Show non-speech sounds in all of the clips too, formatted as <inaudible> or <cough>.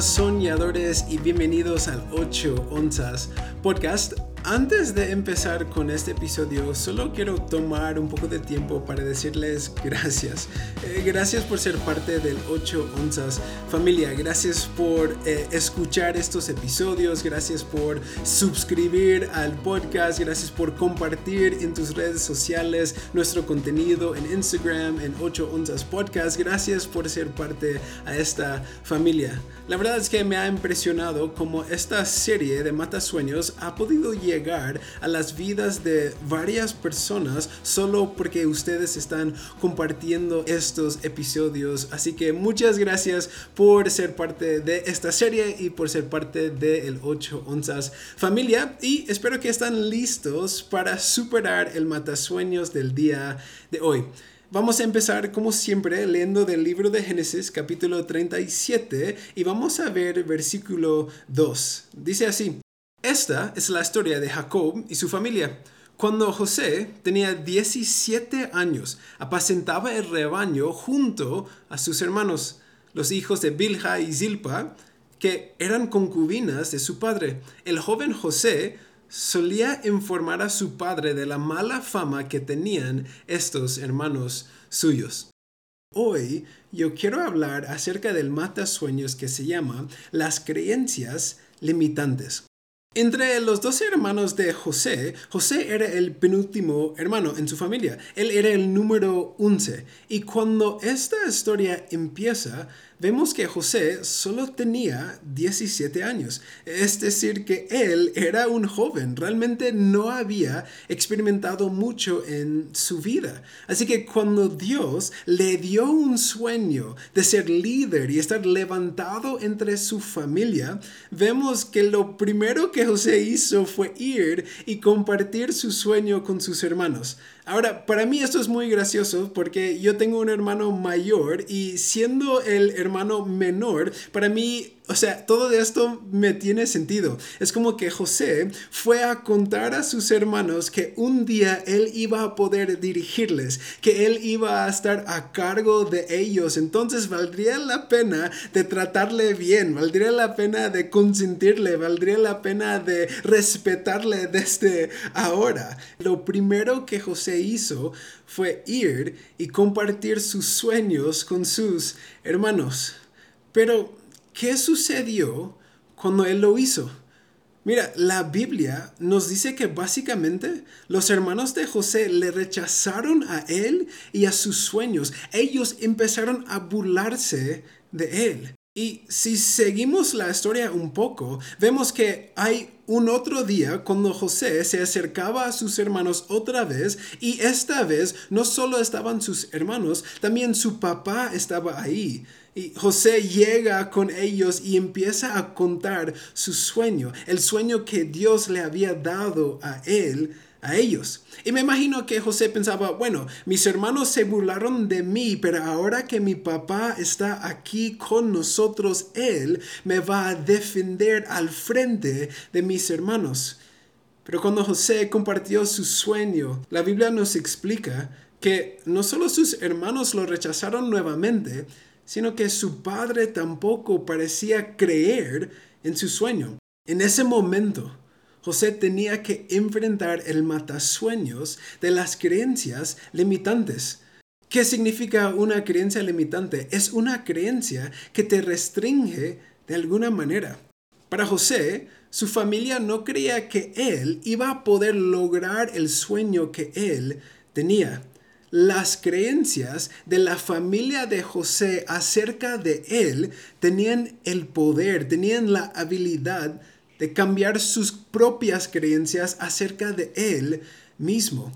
Soñadores y bienvenidos al 8 onzas podcast. Antes de empezar con este episodio, solo quiero tomar un poco de tiempo para decirles gracias. Eh, gracias por ser parte del 8 onzas familia. Gracias por eh, escuchar estos episodios. Gracias por suscribir al podcast. Gracias por compartir en tus redes sociales nuestro contenido en Instagram, en 8 onzas podcast. Gracias por ser parte a esta familia. La verdad es que me ha impresionado cómo esta serie de Matasueños ha podido llegar a las vidas de varias personas solo porque ustedes están compartiendo estos episodios. Así que muchas gracias por ser parte de esta serie y por ser parte del 8 onzas familia. Y espero que están listos para superar el matasueños del día de hoy. Vamos a empezar como siempre leyendo del libro de Génesis capítulo 37 y vamos a ver versículo 2. Dice así, esta es la historia de Jacob y su familia. Cuando José tenía 17 años, apacentaba el rebaño junto a sus hermanos, los hijos de Bilha y Zilpa, que eran concubinas de su padre. El joven José solía informar a su padre de la mala fama que tenían estos hermanos suyos. Hoy yo quiero hablar acerca del matasueños que se llama las creencias limitantes. Entre los dos hermanos de José, José era el penúltimo hermano en su familia. Él era el número 11. Y cuando esta historia empieza, vemos que José solo tenía 17 años, es decir, que él era un joven, realmente no había experimentado mucho en su vida. Así que cuando Dios le dio un sueño de ser líder y estar levantado entre su familia, vemos que lo primero que José hizo fue ir y compartir su sueño con sus hermanos. Ahora, para mí esto es muy gracioso porque yo tengo un hermano mayor y siendo el hermano menor, para mí o sea, todo esto me tiene sentido. Es como que José fue a contar a sus hermanos que un día él iba a poder dirigirles, que él iba a estar a cargo de ellos. Entonces valdría la pena de tratarle bien, valdría la pena de consentirle, valdría la pena de respetarle desde ahora. Lo primero que José hizo fue ir y compartir sus sueños con sus hermanos. Pero ¿Qué sucedió cuando él lo hizo? Mira, la Biblia nos dice que básicamente los hermanos de José le rechazaron a él y a sus sueños. Ellos empezaron a burlarse de él. Y si seguimos la historia un poco, vemos que hay un otro día cuando José se acercaba a sus hermanos otra vez y esta vez no solo estaban sus hermanos, también su papá estaba ahí. Y José llega con ellos y empieza a contar su sueño, el sueño que Dios le había dado a él, a ellos. Y me imagino que José pensaba, bueno, mis hermanos se burlaron de mí, pero ahora que mi papá está aquí con nosotros, él me va a defender al frente de mis hermanos. Pero cuando José compartió su sueño, la Biblia nos explica que no solo sus hermanos lo rechazaron nuevamente, sino que su padre tampoco parecía creer en su sueño. En ese momento, José tenía que enfrentar el matasueños de las creencias limitantes. ¿Qué significa una creencia limitante? Es una creencia que te restringe de alguna manera. Para José, su familia no creía que él iba a poder lograr el sueño que él tenía las creencias de la familia de José acerca de él tenían el poder, tenían la habilidad de cambiar sus propias creencias acerca de él mismo.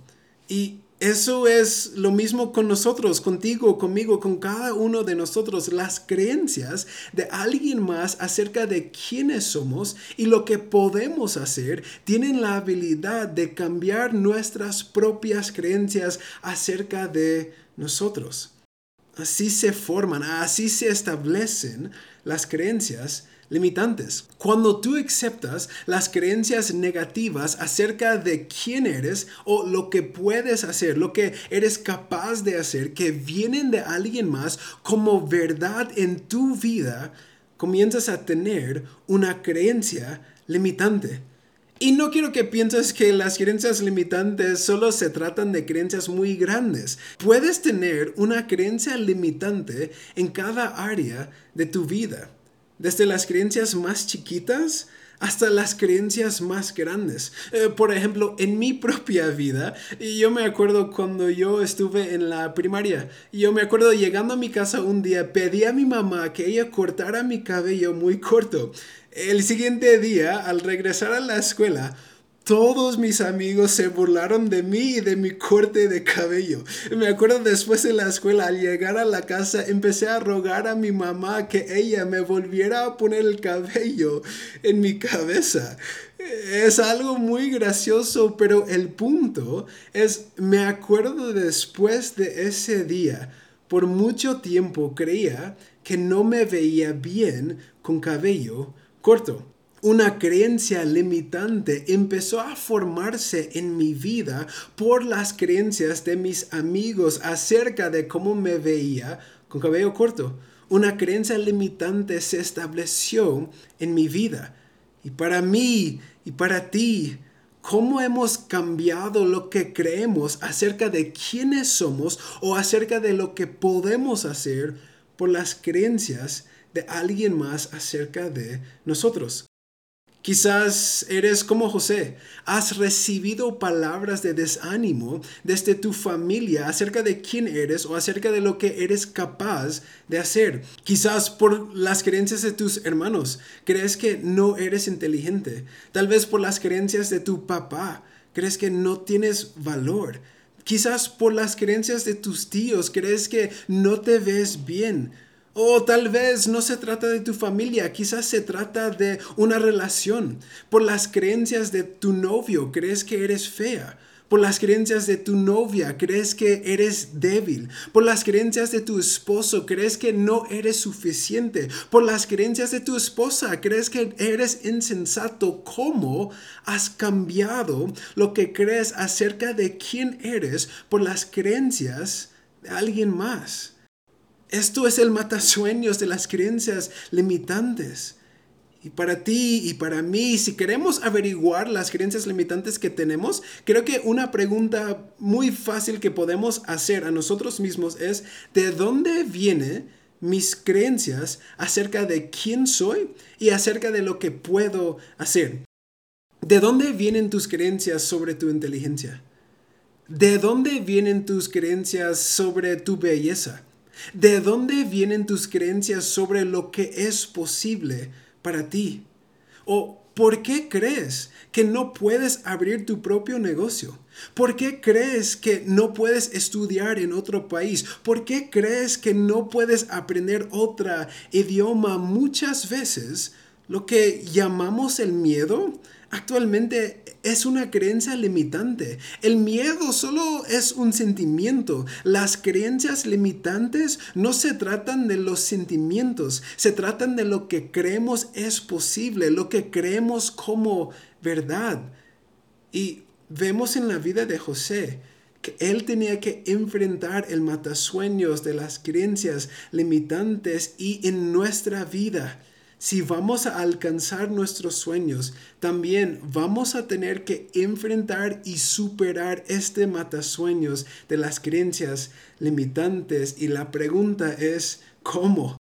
Y eso es lo mismo con nosotros, contigo, conmigo, con cada uno de nosotros. Las creencias de alguien más acerca de quiénes somos y lo que podemos hacer tienen la habilidad de cambiar nuestras propias creencias acerca de nosotros. Así se forman, así se establecen las creencias limitantes. Cuando tú aceptas las creencias negativas acerca de quién eres o lo que puedes hacer, lo que eres capaz de hacer, que vienen de alguien más como verdad en tu vida, comienzas a tener una creencia limitante. Y no quiero que pienses que las creencias limitantes solo se tratan de creencias muy grandes. Puedes tener una creencia limitante en cada área de tu vida. Desde las creencias más chiquitas hasta las creencias más grandes. Eh, por ejemplo, en mi <laughs> propia vida, yo me acuerdo cuando yo estuve en la primaria, yo me acuerdo llegando a mi casa un día, pedí a mi mamá que ella cortara mi cabello muy corto. El siguiente día, al regresar a la escuela, todos mis amigos se burlaron de mí y de mi corte de cabello. Me acuerdo después de la escuela, al llegar a la casa, empecé a rogar a mi mamá que ella me volviera a poner el cabello en mi cabeza. Es algo muy gracioso, pero el punto es, me acuerdo después de ese día, por mucho tiempo creía que no me veía bien con cabello corto una creencia limitante empezó a formarse en mi vida por las creencias de mis amigos acerca de cómo me veía con cabello corto. Una creencia limitante se estableció en mi vida. Y para mí y para ti, ¿cómo hemos cambiado lo que creemos acerca de quiénes somos o acerca de lo que podemos hacer por las creencias de alguien más acerca de nosotros? Quizás eres como José, has recibido palabras de desánimo desde tu familia acerca de quién eres o acerca de lo que eres capaz de hacer. Quizás por las creencias de tus hermanos, crees que no eres inteligente. Tal vez por las creencias de tu papá, crees que no tienes valor. Quizás por las creencias de tus tíos, crees que no te ves bien. O tal vez no se trata de tu familia, quizás se trata de una relación. Por las creencias de tu novio, crees que eres fea. Por las creencias de tu novia, crees que eres débil. Por las creencias de tu esposo, crees que no eres suficiente. Por las creencias de tu esposa, crees que eres insensato. ¿Cómo has cambiado lo que crees acerca de quién eres por las creencias de alguien más? Esto es el matasueños de las creencias limitantes. Y para ti y para mí, si queremos averiguar las creencias limitantes que tenemos, creo que una pregunta muy fácil que podemos hacer a nosotros mismos es, ¿de dónde vienen mis creencias acerca de quién soy y acerca de lo que puedo hacer? ¿De dónde vienen tus creencias sobre tu inteligencia? ¿De dónde vienen tus creencias sobre tu belleza? ¿De dónde vienen tus creencias sobre lo que es posible para ti? ¿O por qué crees que no puedes abrir tu propio negocio? ¿Por qué crees que no puedes estudiar en otro país? ¿Por qué crees que no puedes aprender otro idioma? Muchas veces lo que llamamos el miedo actualmente es una creencia limitante. El miedo solo es un sentimiento. Las creencias limitantes no se tratan de los sentimientos, se tratan de lo que creemos es posible, lo que creemos como verdad. Y vemos en la vida de José que él tenía que enfrentar el matasueños de las creencias limitantes y en nuestra vida si vamos a alcanzar nuestros sueños, también vamos a tener que enfrentar y superar este matasueños de las creencias limitantes. Y la pregunta es, ¿cómo?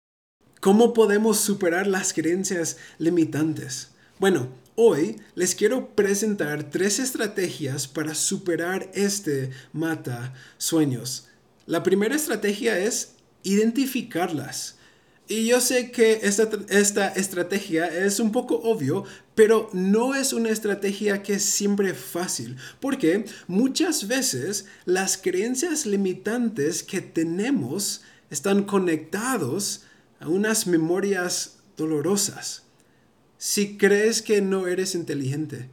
¿Cómo podemos superar las creencias limitantes? Bueno, hoy les quiero presentar tres estrategias para superar este mata sueños. La primera estrategia es identificarlas. Y yo sé que esta, esta, estrategia es un poco obvio, pero no es una estrategia que es siempre fácil, porque muchas veces las creencias limitantes que tenemos están conectados a unas memorias dolorosas. Si crees que no eres inteligente,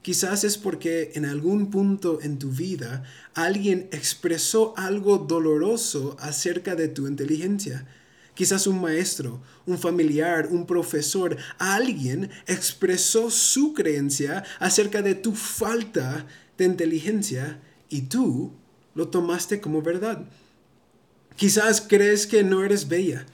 quizás es porque en algún punto en tu vida alguien expresó algo doloroso acerca de tu inteligencia Quizás un maestro, un familiar, un profesor, alguien expresó su creencia acerca de tu falta de inteligencia y tú lo tomaste como verdad. Quizás crees que no eres bella.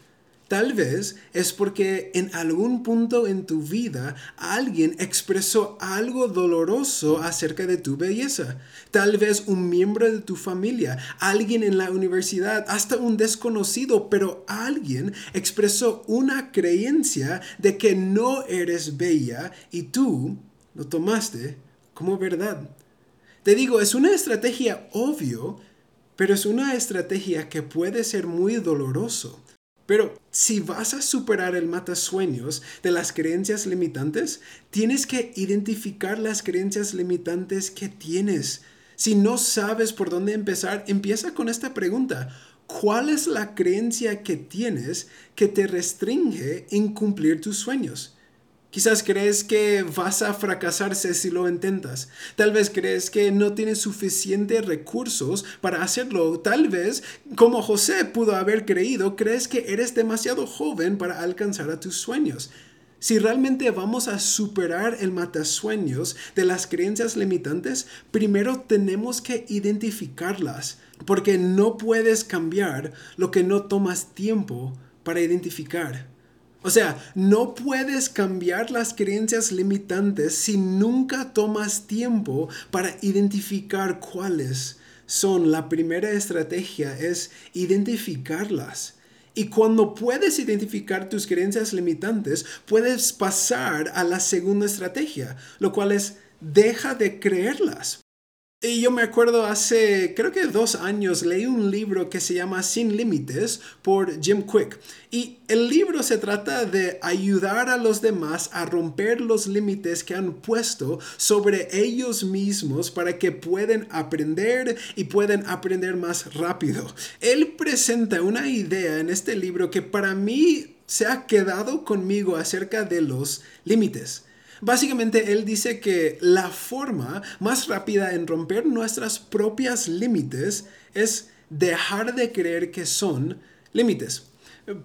Tal vez es porque en algún punto en tu vida alguien expresó algo doloroso acerca de tu belleza. Tal vez un miembro de tu familia, alguien en la universidad, hasta un desconocido, pero alguien expresó una creencia de que no eres bella y tú lo tomaste como verdad. Te digo, es una estrategia obvio, pero es una estrategia que puede ser muy doloroso. Pero si vas a superar el matasueños de las creencias limitantes, tienes que identificar las creencias limitantes que tienes. Si no sabes por dónde empezar, empieza con esta pregunta. ¿Cuál es la creencia que tienes que te restringe en cumplir tus sueños? Quizás crees que vas a fracasarse si lo intentas. Tal vez crees que no tienes suficientes recursos para hacerlo. Tal vez, como José pudo haber creído, crees que eres demasiado joven para alcanzar a tus sueños. Si realmente vamos a superar el matasueños de las creencias limitantes, primero tenemos que identificarlas, porque no puedes cambiar lo que no tomas tiempo para identificar. O sea, no puedes cambiar las creencias limitantes si nunca tomas tiempo para identificar cuáles son. La primera estrategia es identificarlas. Y cuando puedes identificar tus creencias limitantes, puedes pasar a la segunda estrategia, lo cual es deja de creerlas. Y yo me acuerdo hace, creo que dos años, leí un libro que se llama Sin Límites por Jim Quick. Y el libro se trata de ayudar a los demás a romper los límites que han puesto sobre ellos mismos para que puedan aprender y puedan aprender más rápido. Él presenta una idea en este libro que para mí se ha quedado conmigo acerca de los límites. Básicamente él dice que la forma más rápida en romper nuestras propias límites es dejar de creer que son límites.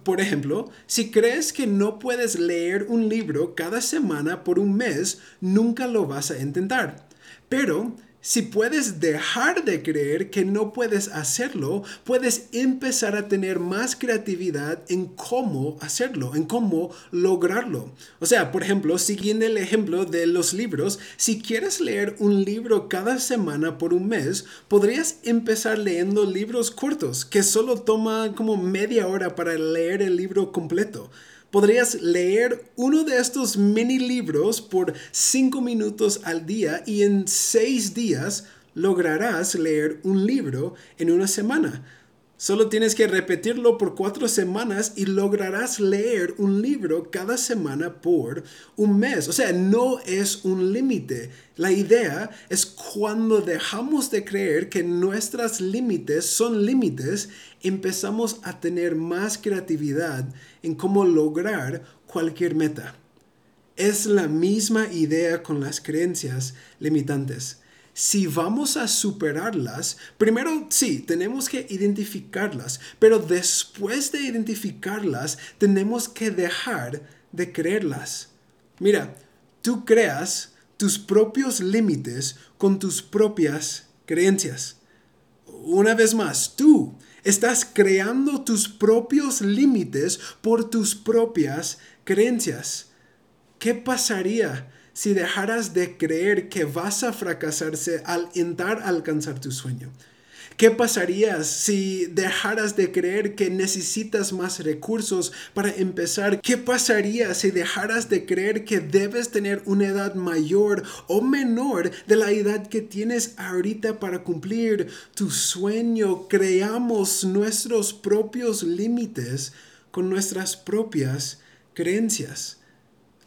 Por ejemplo, si crees que no puedes leer un libro cada semana por un mes, nunca lo vas a intentar. Pero si puedes dejar de creer que no puedes hacerlo, puedes empezar a tener más creatividad en cómo hacerlo, en cómo lograrlo. O sea, por ejemplo, siguiendo el ejemplo de los libros, si quieres leer un libro cada semana por un mes, podrías empezar leyendo libros cortos que solo toman como media hora para leer el libro completo podrías leer uno de estos mini libros por cinco minutos al día y en seis días lograrás leer un libro en una semana. Solo tienes que repetirlo por cuatro semanas y lograrás leer un libro cada semana por un mes. O sea, no es un límite. La idea es cuando dejamos de creer que nuestros límites son límites, empezamos a tener más creatividad en cómo lograr cualquier meta. Es la misma idea con las creencias limitantes si vamos a superarlas, primero sí, tenemos que identificarlas, pero después de identificarlas, tenemos que dejar de creerlas. Mira, tú creas tus propios límites con tus propias creencias. Una vez más, tú estás creando tus propios límites por tus propias creencias. ¿Qué pasaría si dejaras de creer que vas a fracasarse al intentar alcanzar tu sueño? ¿Qué pasaría si dejaras de creer que necesitas más recursos para empezar? ¿Qué pasaría si dejaras de creer que debes tener una edad mayor o menor de la edad que tienes ahorita para cumplir tu sueño? Creamos nuestros propios límites con nuestras propias creencias.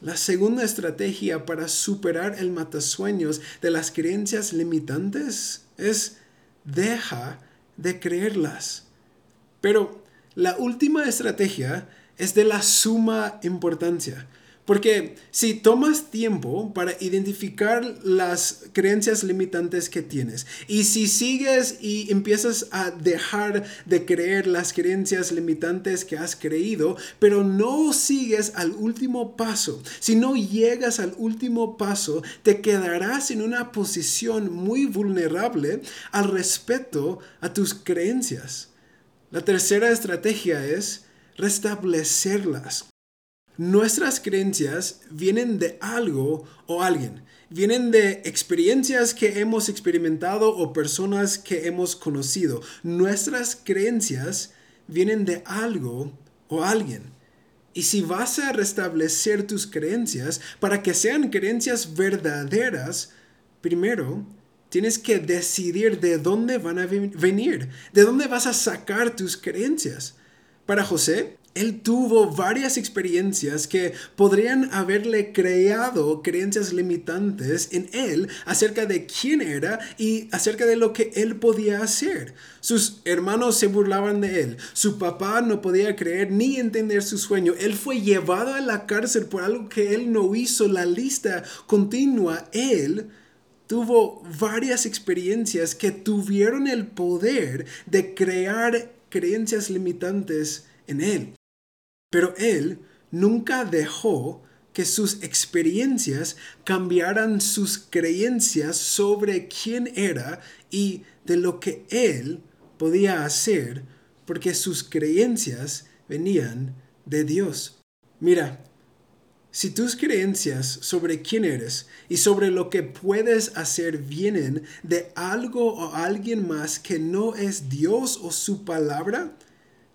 La segunda estrategia para superar el matasueños de las creencias limitantes es deja de creerlas. Pero la última estrategia es de la suma importancia. Porque si tomas tiempo para identificar las creencias limitantes que tienes y si sigues y empiezas a dejar de creer las creencias limitantes que has creído, pero no sigues al último paso, si no llegas al último paso, te quedarás en una posición muy vulnerable al respecto a tus creencias. La tercera estrategia es restablecerlas. Nuestras creencias vienen de algo o alguien. Vienen de experiencias que hemos experimentado o personas que hemos conocido. Nuestras creencias vienen de algo o alguien. Y si vas a restablecer tus creencias para que sean creencias verdaderas, primero tienes que decidir de dónde van a venir, de dónde vas a sacar tus creencias. Para José, él tuvo varias experiencias que podrían haberle creado creencias limitantes en él acerca de quién era y acerca de lo que él podía hacer. Sus hermanos se burlaban de él, su papá no podía creer ni entender su sueño, él fue llevado a la cárcel por algo que él no hizo, la lista continua, él tuvo varias experiencias que tuvieron el poder de crear creencias limitantes en él. Pero él nunca dejó que sus experiencias cambiaran sus creencias sobre quién era y de lo que él podía hacer, porque sus creencias venían de Dios. Mira, si tus creencias sobre quién eres y sobre lo que puedes hacer vienen de algo o alguien más que no es Dios o su palabra,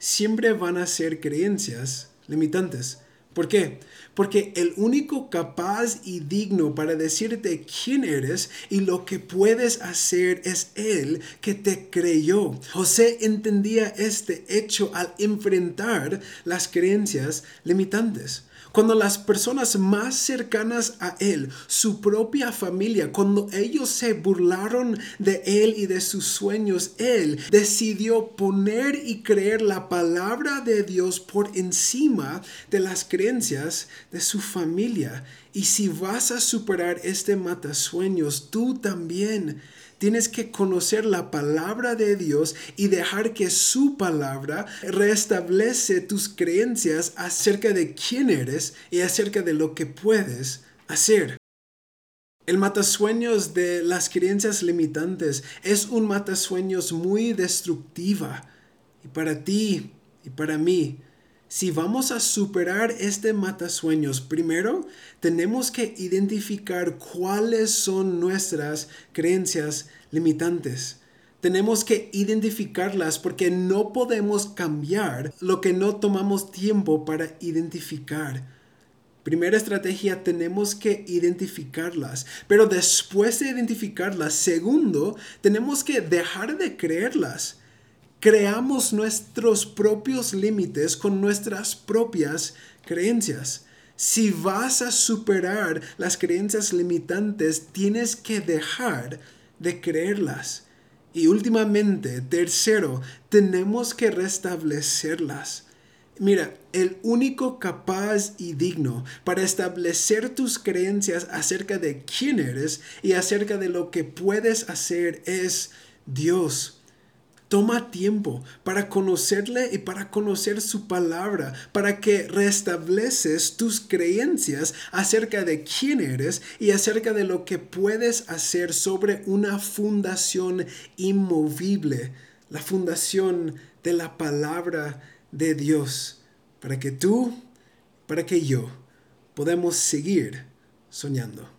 siempre van a ser creencias limitantes. ¿Por qué? Porque el único capaz y digno para decirte quién eres y lo que puedes hacer es Él que te creyó. José entendía este hecho al enfrentar las creencias limitantes. Cuando las personas más cercanas a Él, su propia familia, cuando ellos se burlaron de Él y de sus sueños, Él decidió poner y creer la palabra de Dios por encima de las creencias de su familia. Y si vas a superar este matasueños, tú también Tienes que conocer la palabra de Dios y dejar que su palabra restablece tus creencias acerca de quién eres y acerca de lo que puedes hacer. El matasueños de las creencias limitantes es un matasueños muy destructiva. Y para ti y para mí, si vamos a superar este matasueños, primero tenemos que identificar cuáles son nuestras creencias limitantes. Tenemos que identificarlas porque no podemos cambiar lo que no tomamos tiempo para identificar. Primera estrategia, tenemos que identificarlas. Pero después de identificarlas, segundo, tenemos que dejar de creerlas creamos nuestros propios límites con nuestras propias creencias. Si vas a superar las creencias limitantes, tienes que dejar de creerlas. Y últimamente, tercero, tenemos que restablecerlas. Mira, el único capaz y digno para establecer tus creencias acerca de quién eres y acerca de lo que puedes hacer es Dios. Toma tiempo para conocerle y para conocer su palabra, para que restableces tus creencias acerca de quién eres y acerca de lo que puedes hacer sobre una fundación inmovible, la fundación de la palabra de Dios, para que tú, para que yo, podamos seguir soñando.